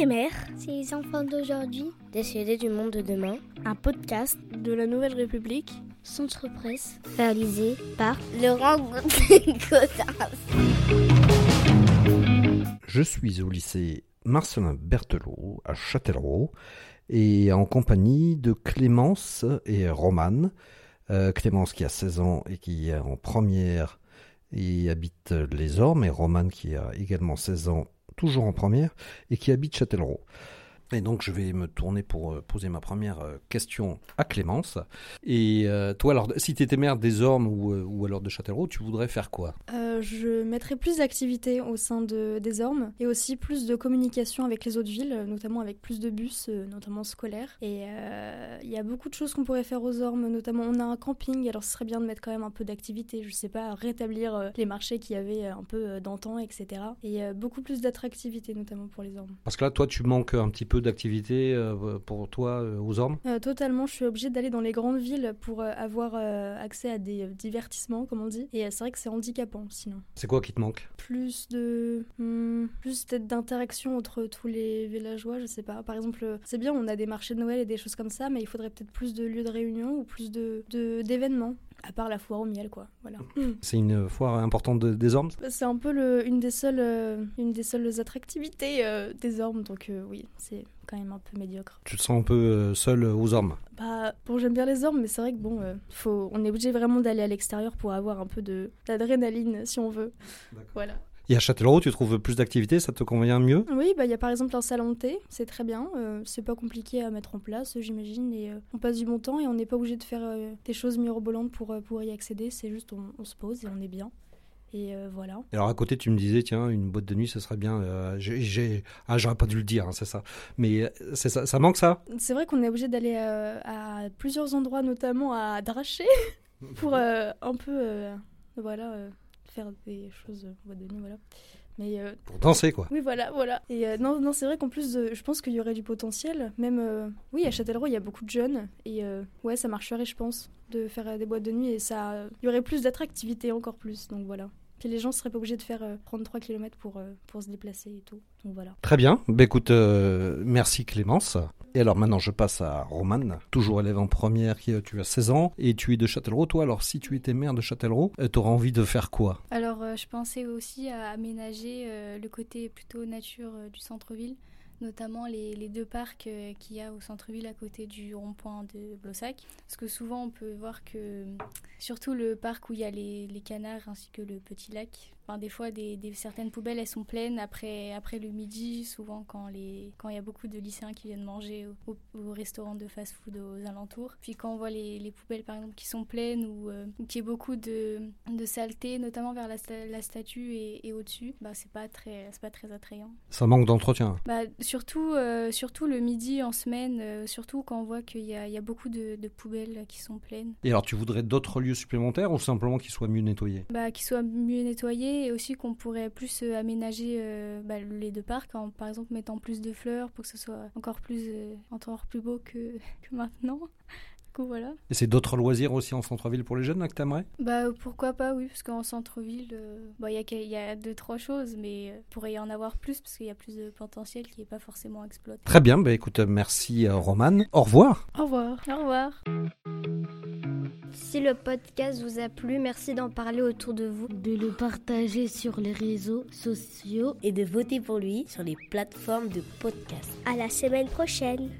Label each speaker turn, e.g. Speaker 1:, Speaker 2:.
Speaker 1: mère
Speaker 2: C'est les enfants d'aujourd'hui.
Speaker 1: Décédés du monde de demain.
Speaker 3: Un podcast de la Nouvelle République.
Speaker 2: Centre Presse.
Speaker 1: Réalisé par
Speaker 2: Laurent
Speaker 4: Je suis au lycée Marcelin Berthelot à Châtellerault et en compagnie de Clémence et Romane. Euh, Clémence qui a 16 ans et qui est en première et habite les Ormes et Romane qui a également 16 ans toujours en première et qui habite Châtellerault. Et donc je vais me tourner pour euh, poser ma première euh, question à Clémence. Et euh, toi, alors, si tu étais maire des Ormes ou, ou alors de Châtellerault, tu voudrais faire quoi?
Speaker 3: Je mettrais plus d'activités au sein de, des Ormes et aussi plus de communication avec les autres villes, notamment avec plus de bus, notamment scolaires. Et il y a beaucoup de choses qu'on pourrait faire aux Ormes, notamment on a un camping, alors ce serait bien de mettre quand même un peu d'activité, je sais pas, rétablir les marchés qu'il y avait un peu d'antan, etc. Et beaucoup plus d'attractivité, notamment pour les Ormes.
Speaker 4: Parce que là, toi, tu manques un petit peu d'activité euh, pour toi euh, aux Ormes?
Speaker 3: Euh, Totalement, je suis obligée d'aller dans les grandes villes pour avoir accès à des divertissements, comme on dit. Et c'est vrai que c'est handicapant sinon.
Speaker 4: C'est quoi qui te manque?
Speaker 3: Plus de. Hmm, plus peut-être d'interaction entre tous les villageois, je sais pas. Par exemple, c'est bien, on a des marchés de Noël et des choses comme ça, mais il faudrait peut-être plus de lieux de réunion ou plus de d'événements. À part la foire au miel, quoi. Voilà.
Speaker 4: C'est une foire importante de, des Ormes?
Speaker 3: C'est un peu le, une, des seules, euh, une des seules attractivités euh, des Ormes, donc euh, oui, c'est quand même un peu médiocre.
Speaker 4: Tu te sens un peu seul aux Ormes?
Speaker 3: Bah, bon, j'aime bien les Ormes, mais c'est vrai que bon, faut, on est obligé vraiment d'aller à l'extérieur pour avoir un peu d'adrénaline, si on veut. Voilà.
Speaker 4: Et à Châtellerault, tu trouves plus d'activités, ça te convient mieux?
Speaker 3: Oui, bah, il y a par exemple un salon de thé, c'est très bien. Euh, c'est pas compliqué à mettre en place, j'imagine. Et euh, on passe du bon temps et on n'est pas obligé de faire euh, des choses mirobolantes pour, pour y accéder. C'est juste on, on, se pose et on est bien. Et voilà.
Speaker 4: Alors à côté, tu me disais, tiens, une boîte de nuit, ce serait bien. j'ai, ah, j'aurais pas dû le dire, hein, c'est ça. Mais c'est ça, ça manque ça?
Speaker 3: C'est vrai qu'on est obligé d'aller à plusieurs endroits, notamment à Draché, pour un peu, voilà faire des choses en boîte de nuit, voilà.
Speaker 4: Mais euh, pour danser quoi.
Speaker 3: Oui voilà voilà. Et euh, non non c'est vrai qu'en plus je pense qu'il y aurait du potentiel. Même euh, oui à Châtellerault il y a beaucoup de jeunes et ouais ça marcherait je pense de faire des boîtes de nuit et ça il y aurait plus d'attractivité encore plus donc voilà. Puis les gens seraient pas obligés de faire 33 km pour pour se déplacer et tout. Donc voilà.
Speaker 4: Très bien. Bah, écoute merci Clémence. Et alors maintenant, je passe à Romane, toujours élève en première, qui, tu as 16 ans, et tu es de Châtellerault. Toi, alors si tu étais maire de Châtellerault, euh, tu auras envie de faire quoi?
Speaker 5: Alors, euh, je pensais aussi à aménager euh, le côté plutôt nature du centre-ville notamment les, deux parcs qu'il y a au centre-ville à côté du rond-point de Blossac. Parce que souvent on peut voir que, surtout le parc où il y a les canards ainsi que le petit lac, Enfin, des fois, des, des, certaines poubelles, elles sont pleines après, après le midi, souvent quand il quand y a beaucoup de lycéens qui viennent manger au, au, restaurant de fast-food aux alentours. Puis quand on voit les, les, poubelles, par exemple, qui sont pleines ou euh, qu'il y a beaucoup de, de saleté, notamment vers la, la statue et, et au-dessus, bah, c'est pas, très, pas très attrayant.
Speaker 4: Ça manque d'entretien
Speaker 5: bah, surtout, euh, surtout le midi en semaine, euh, surtout quand on voit qu'il y, y, a beaucoup de, de, poubelles qui sont pleines.
Speaker 4: Et alors, tu voudrais d'autres lieux supplémentaires ou simplement qu'ils soient mieux nettoyés?
Speaker 5: Bah, Qu'ils soient mieux nettoyés et aussi qu'on pourrait plus euh, aménager euh, bah, les deux parcs en par exemple mettant plus de fleurs pour que ce soit encore plus euh, encore plus beau que, que maintenant. Coup, voilà.
Speaker 4: Et c'est d'autres loisirs aussi en centre-ville pour les jeunes là, que t'aimerais
Speaker 5: Bah pourquoi pas oui parce qu'en centre-ville bah, il y, y, a deux trois choses mais il pourrait y en avoir plus parce qu'il y a plus de potentiel qui n'est pas forcément exploité.
Speaker 4: Très bien bah écoute merci Romane. Au revoir.
Speaker 3: Au revoir.
Speaker 5: Au revoir.
Speaker 2: Si le podcast vous a plu, merci d'en parler autour de vous,
Speaker 1: de le partager sur les réseaux sociaux
Speaker 6: et de voter pour lui sur les plateformes de podcast.
Speaker 2: À la semaine prochaine.